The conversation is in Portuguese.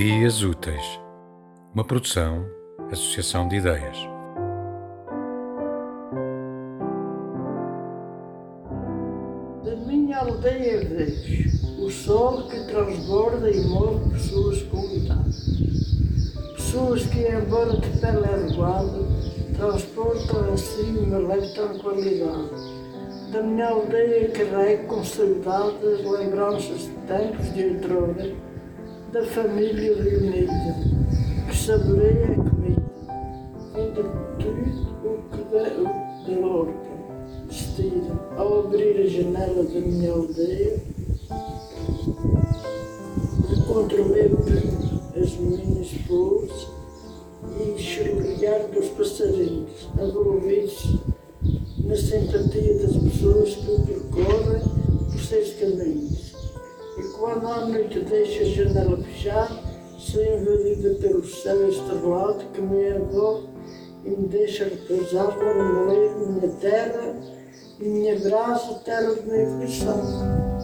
Ideias Úteis, uma produção, associação de ideias. Da minha aldeia vejo o sol que transborda e move pessoas com idade. Pessoas que, embora de pele arruada, transportam assim uma leve tranquilidade. Da minha aldeia carrego com saudade as lembranças de tempos de outrora, da família reunida, que saboreia a comida, vendo tudo o que que da horta vestida. Ao abrir a janela da minha aldeia, encontro meu as minhas flores e chorrilhar dos passarinhos, envolvidos na simpatia das pessoas que percorrem por seus caminhos. Quando à noite a janela fechada, sou invadida pelo céu estrelado que me envolve e me deixa repousar para morrer minha terra minha brasa, terra do meu coração.